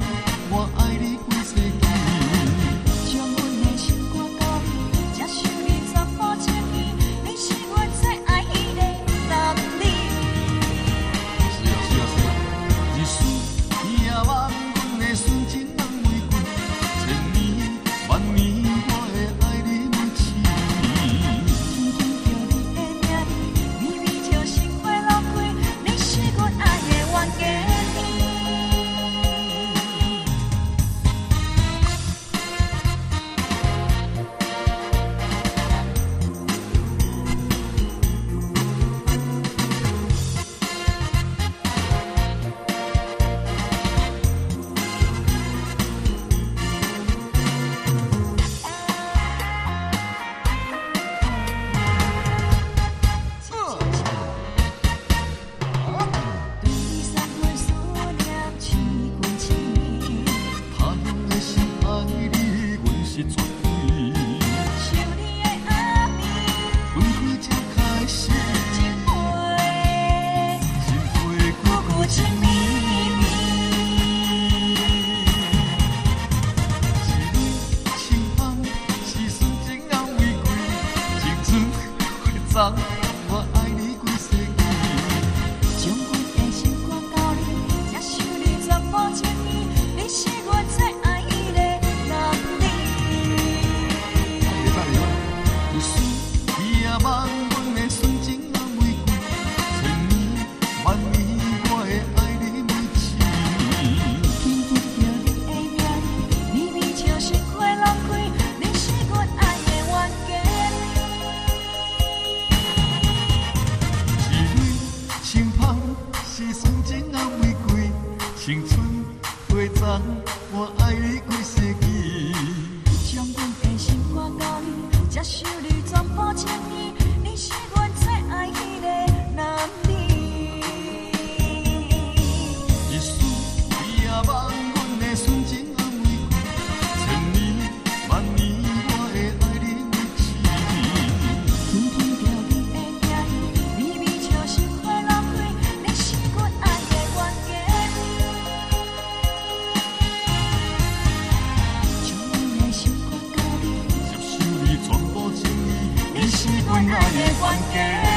all. love 青春花丛，我爱你几世纪。是阮爱的关係。